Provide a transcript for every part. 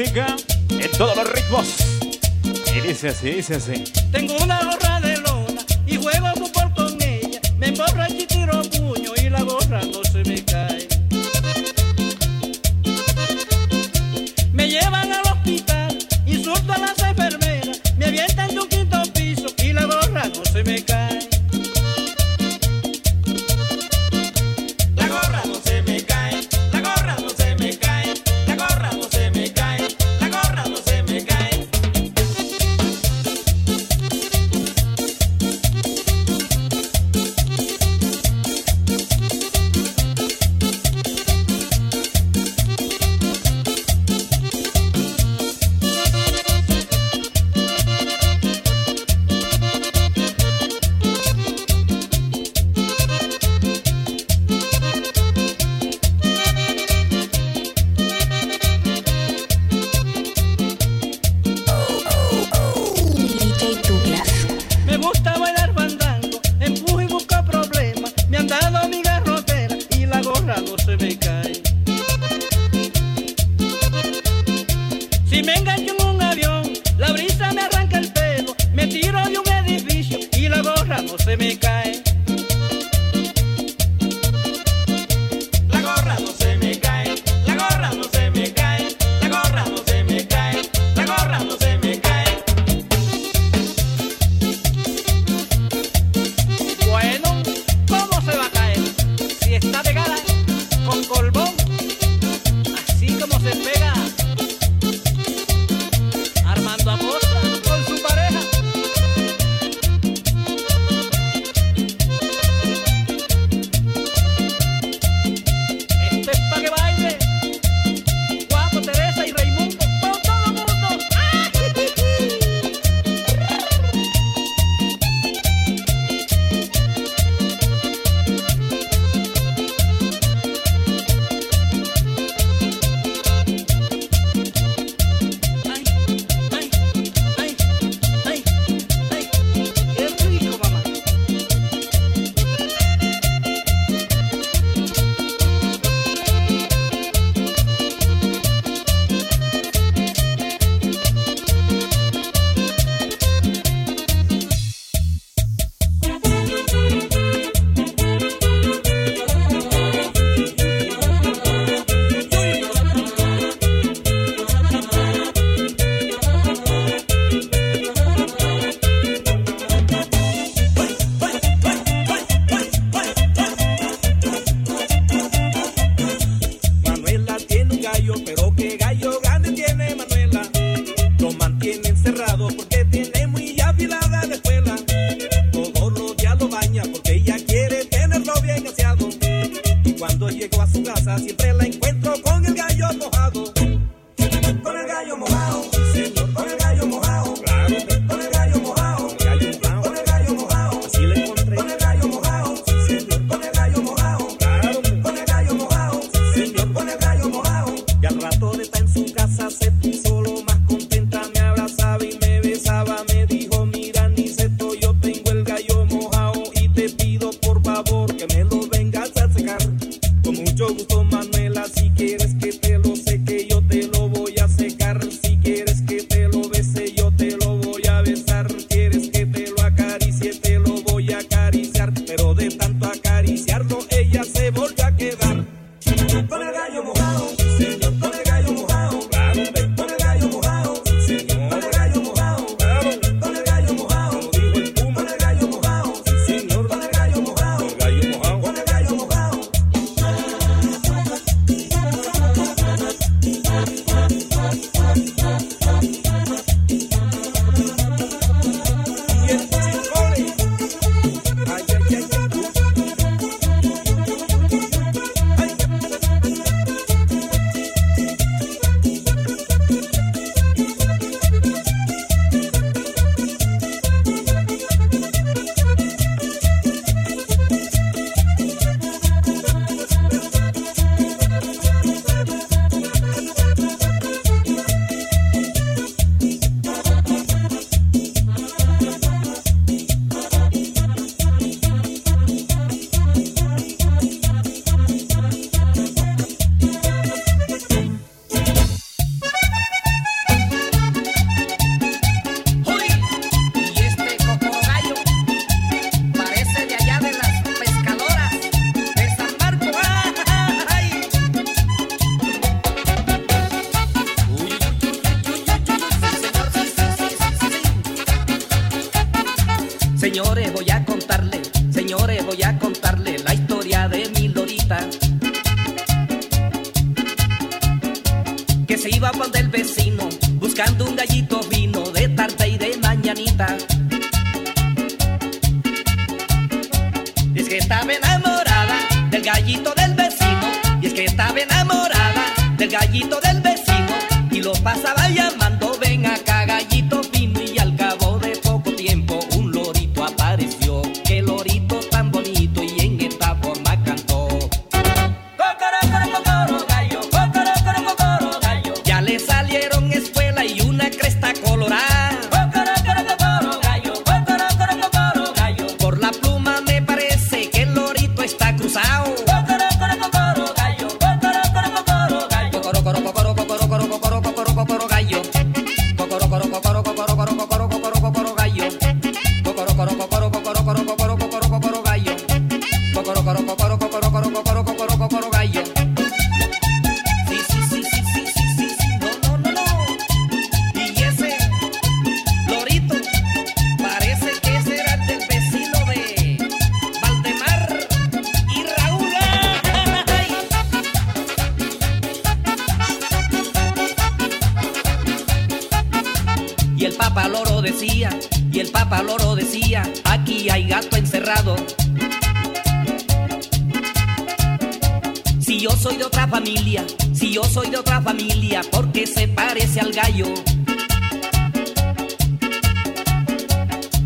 música en todos los ritmos. Y dice así, dice así. Tengo una gorra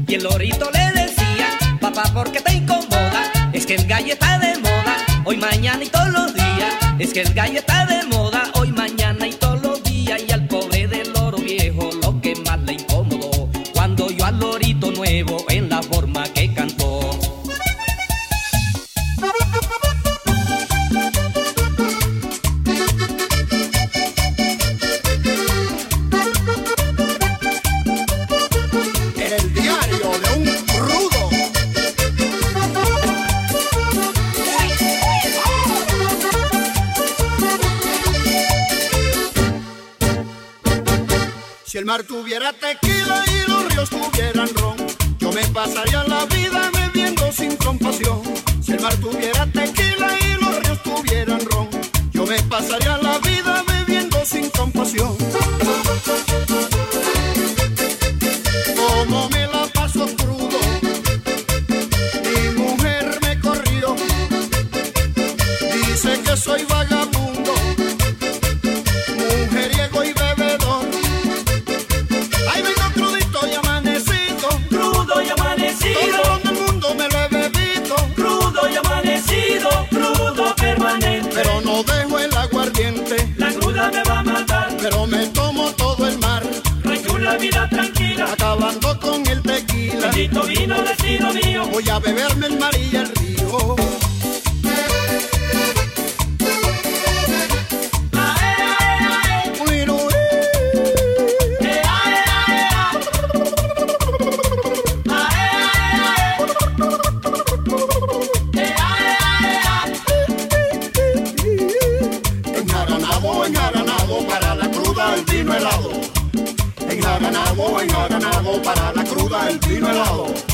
Y el lorito le decía, papá, ¿por qué te incomoda? Es que el gallo está de moda, hoy, mañana y todos los días. Es que el gallo está de moda. agua en ganado para la cruda el vino helado.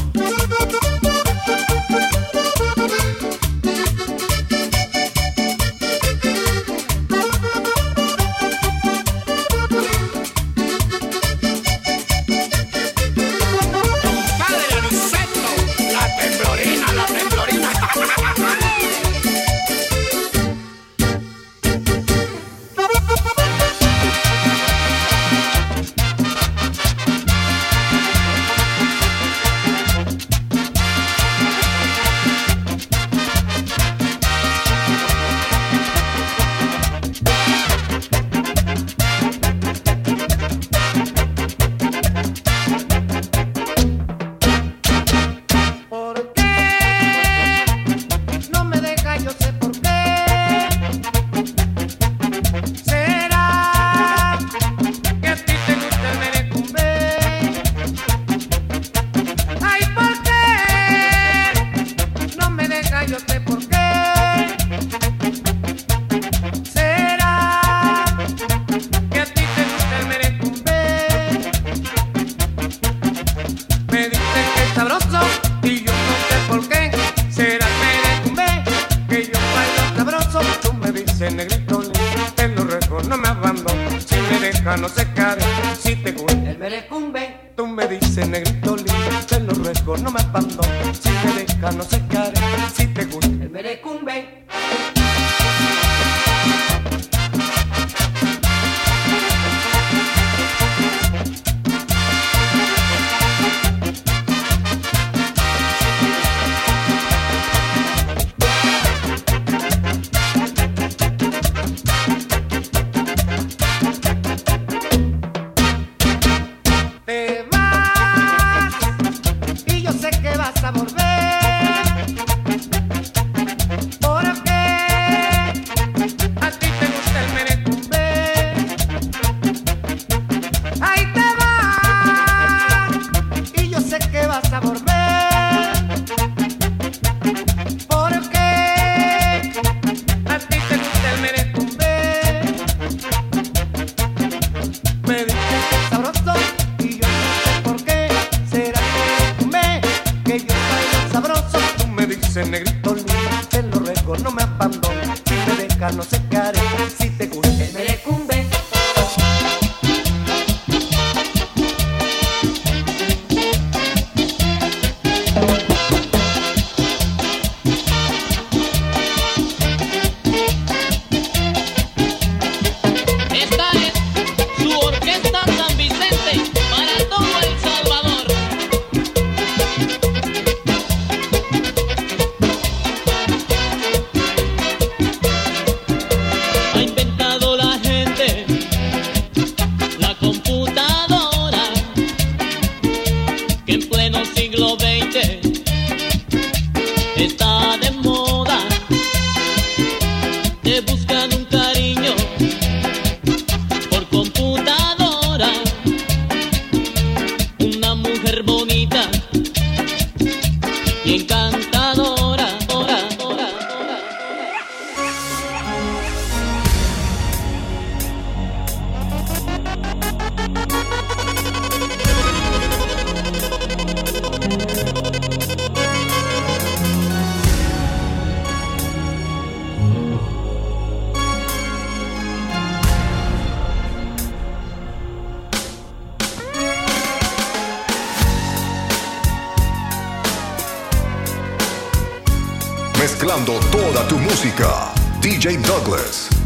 Toda tu música. DJ Douglas.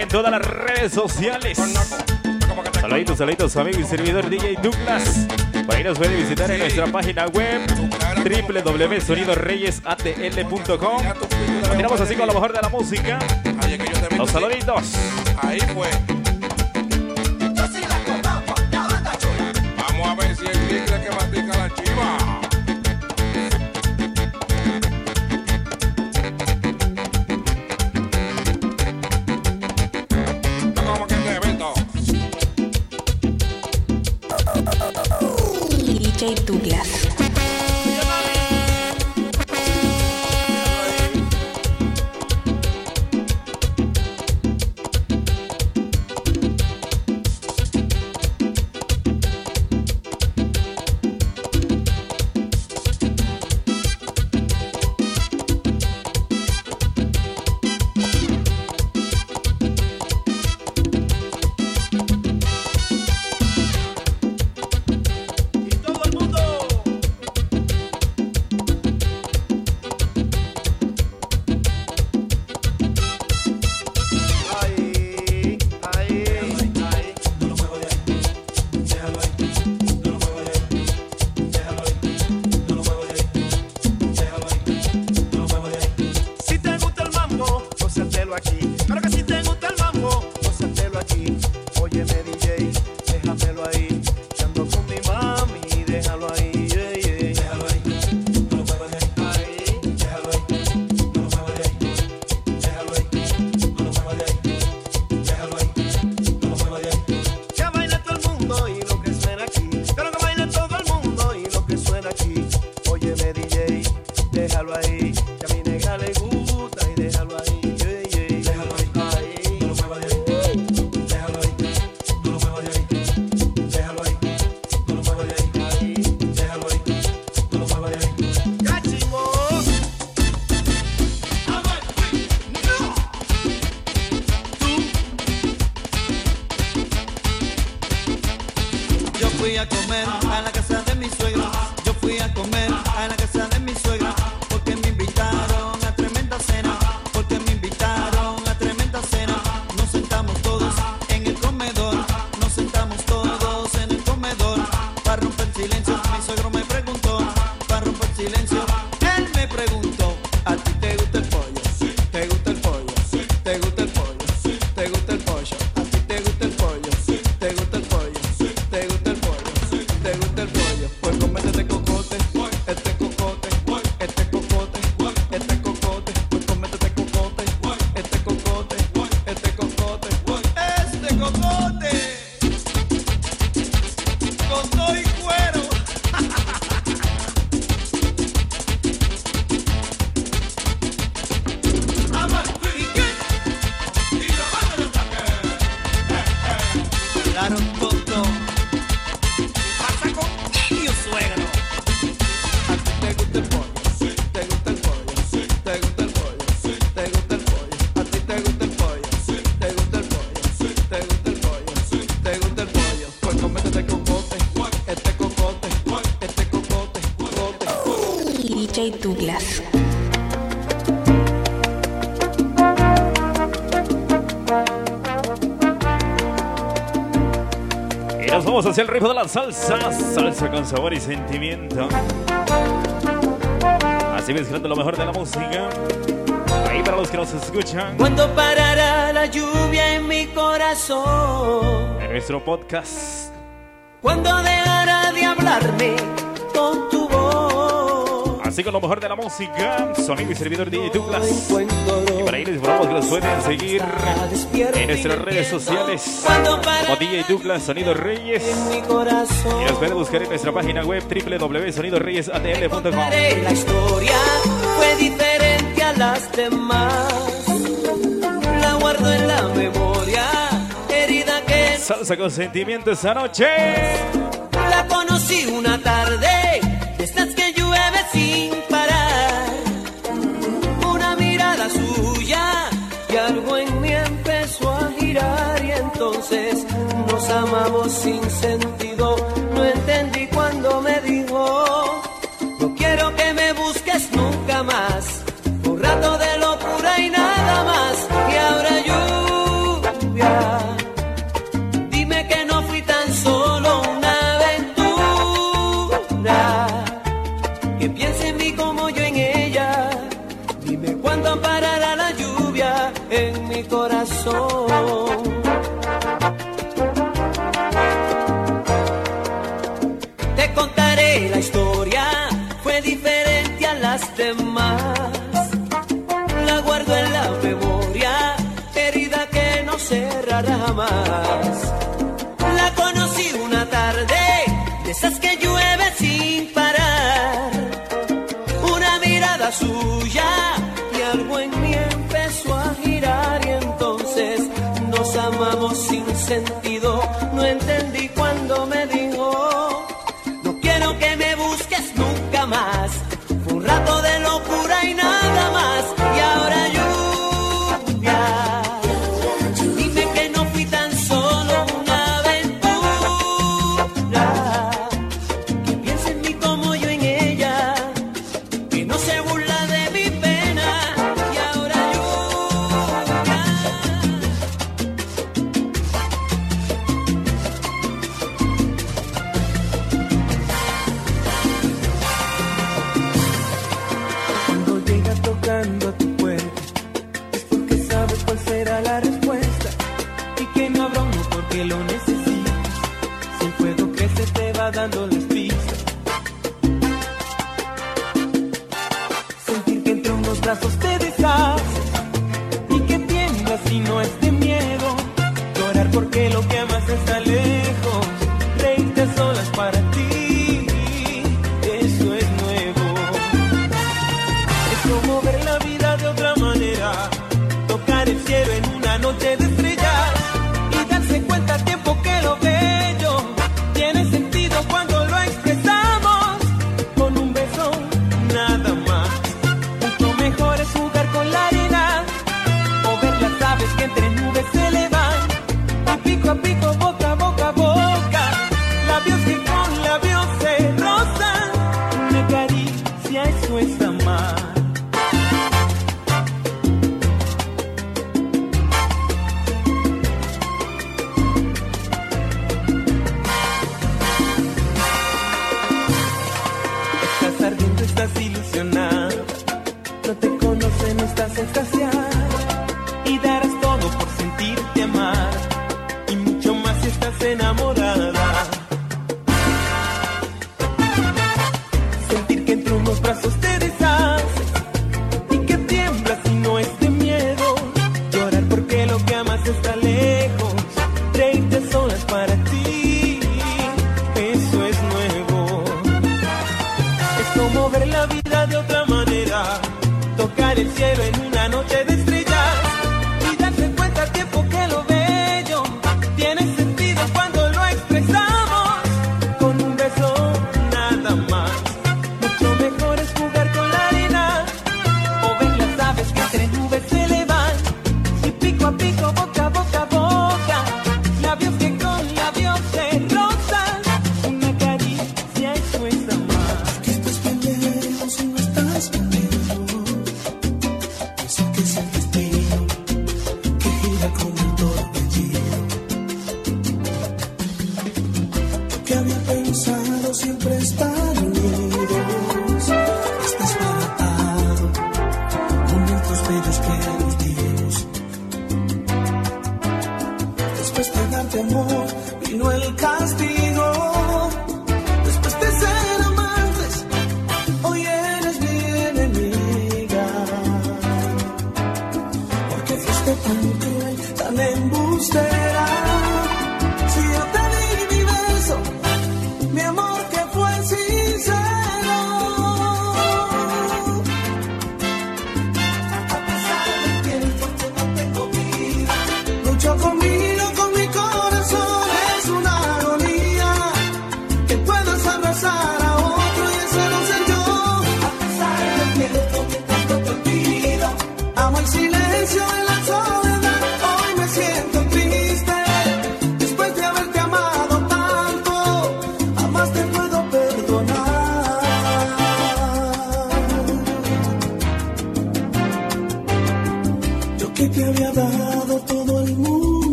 en todas las redes sociales. Saluditos, saluditos, amigo y servidor DJ Douglas. Por ahí nos pueden visitar en nuestra página web www.sonidoreyesatl.com. Continuamos así con lo mejor de la música. Los saluditos. Ahí fue. el ritmo de la salsa, salsa con sabor y sentimiento. Así mezclando lo mejor de la música. Ahí para los que nos escuchan. Cuando parará la lluvia en mi corazón. En nuestro podcast. Cuando dejará de hablarme así con lo mejor de la música. Sonido y servidor DJ Douglas. Y para ellos informamos que los suelen seguir en nuestras redes sociales como DJ Douglas Sonido Reyes. Y nos pueden buscar en nuestra página web www.sonidoreyesatl.com. La historia fue diferente a las demás. La guardo en la memoria, herida que. Salsa con sentimiento esa noche. La conocí una tarde entonces nos amamos sin sentido. ya y algo en mí empezó a girar y entonces nos amamos sin sentido, no entendí nuestras hostilidades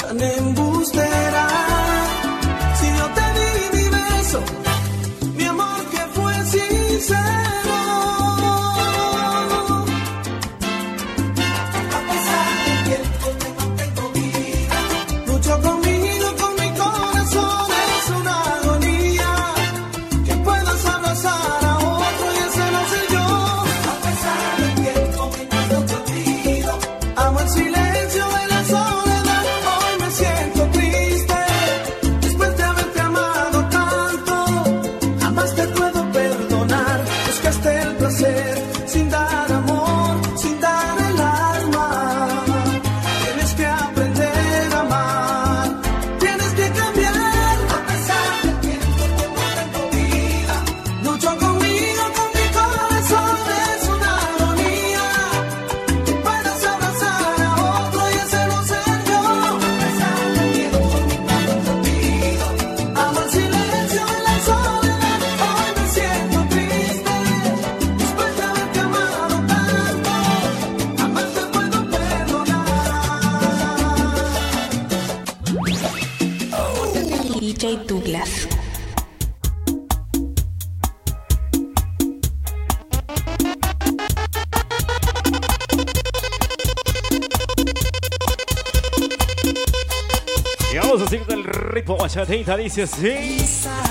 tan embustera. Si yo te di mi beso, mi amor que fue sincero. Vitalícia, sim.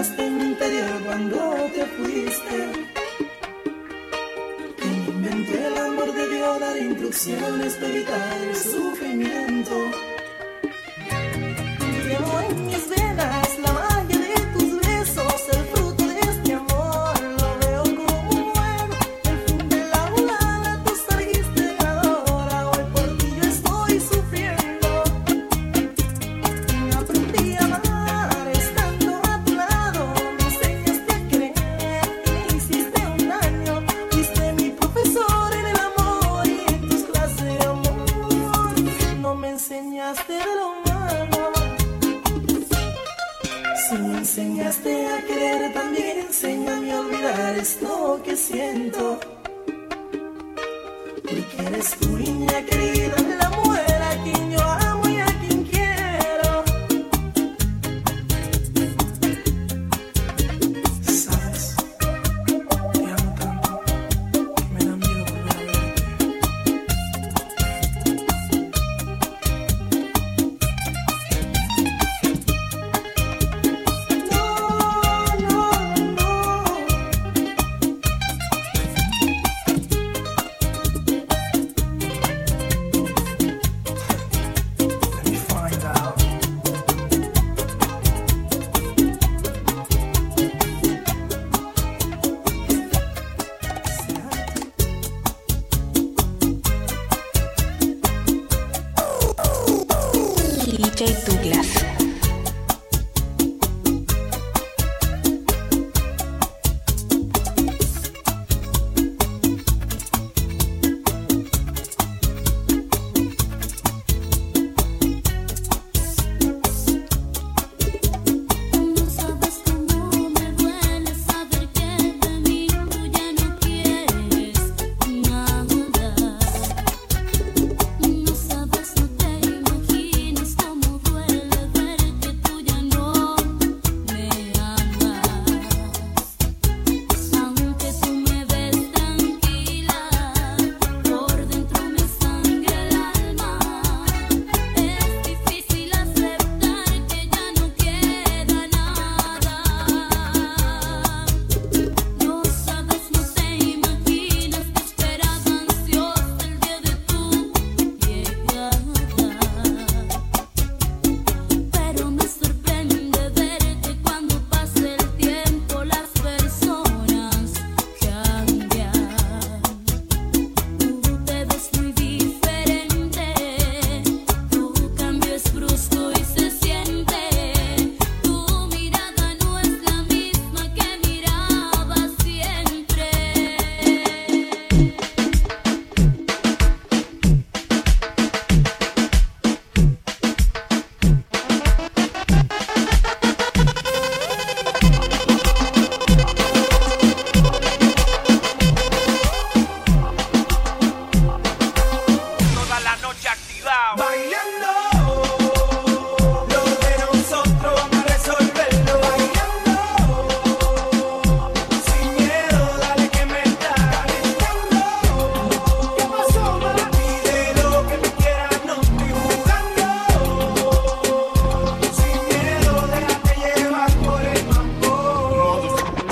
en mi interior cuando te fuiste. Que me inventé el amor de Dios dar instrucciones para evitar el sufrimiento. Llevo en mis venas.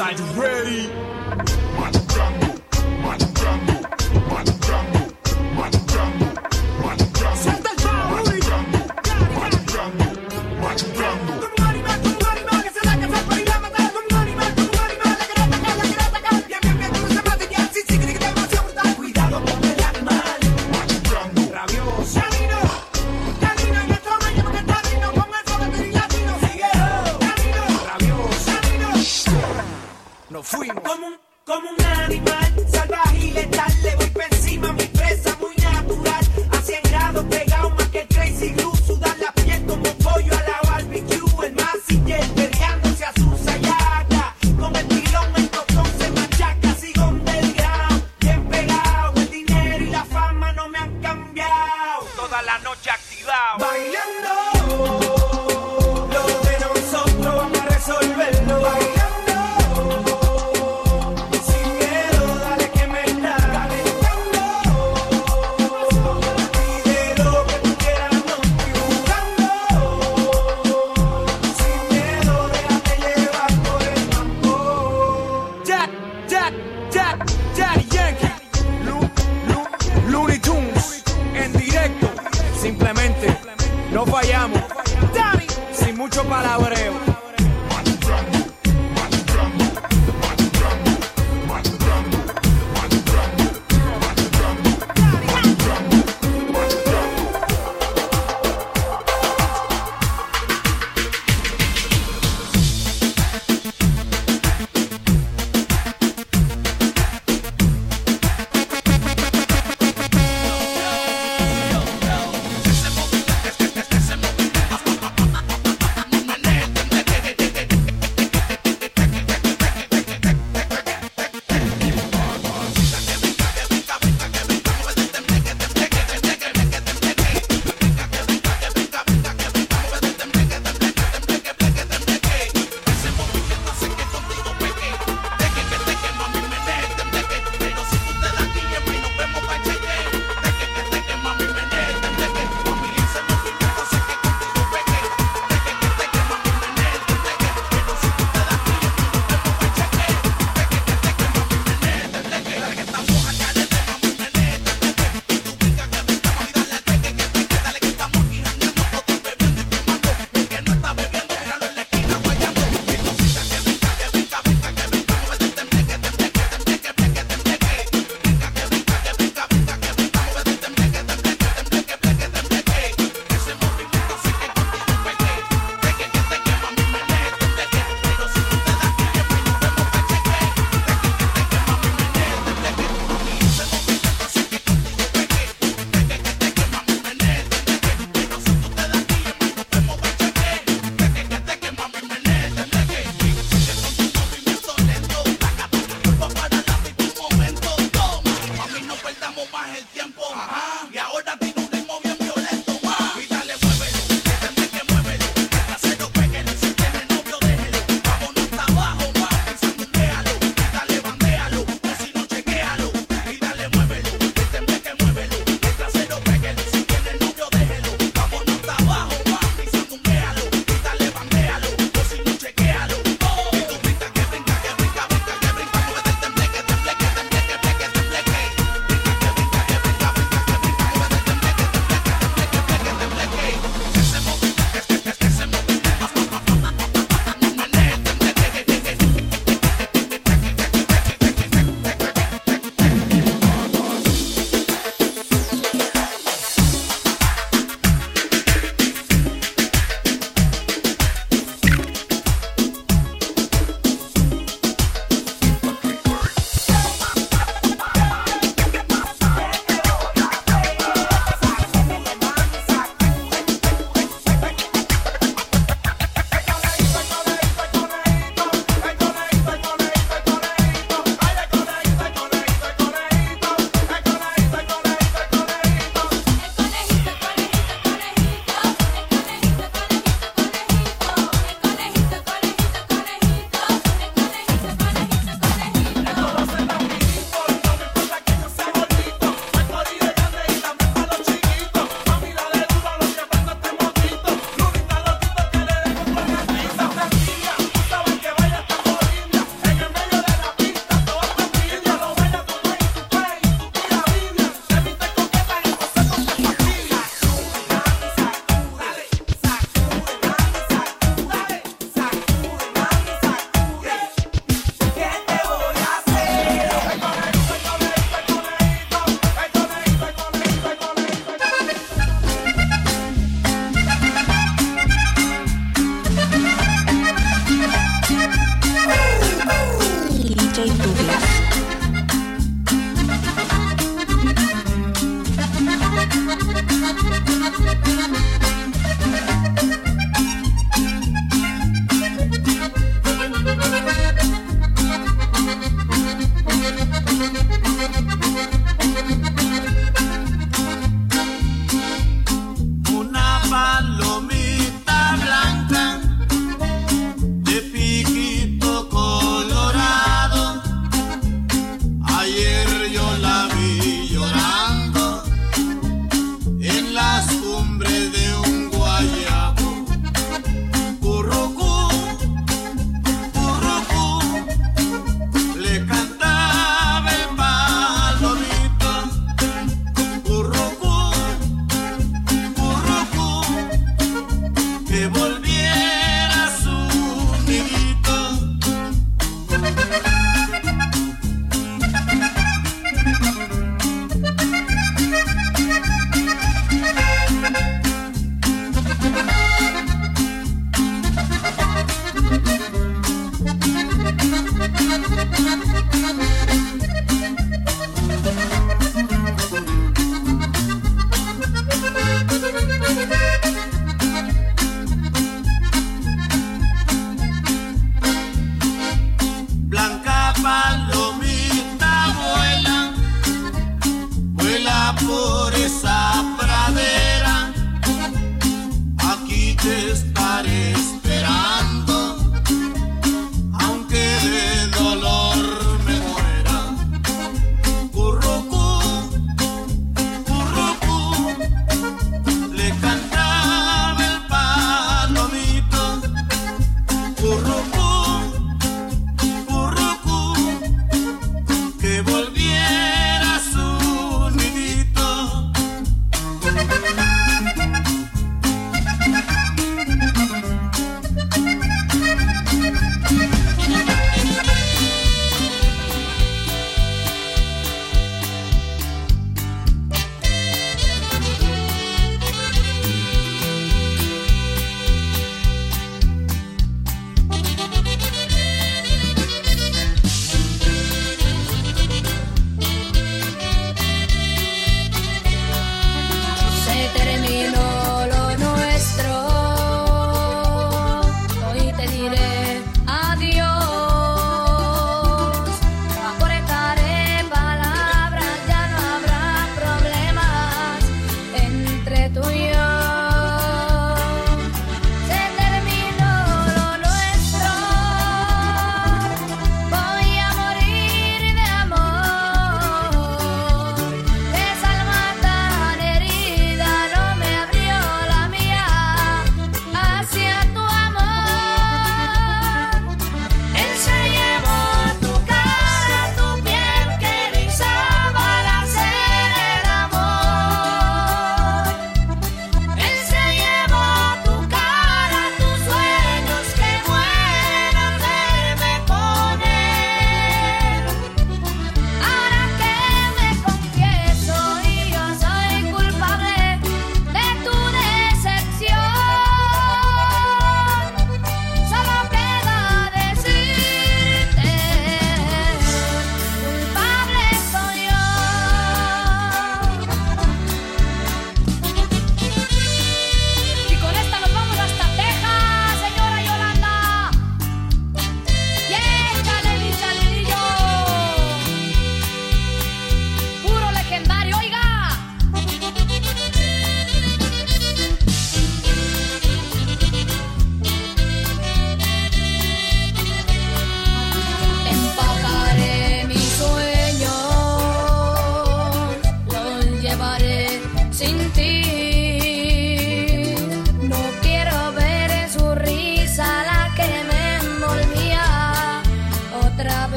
side ready.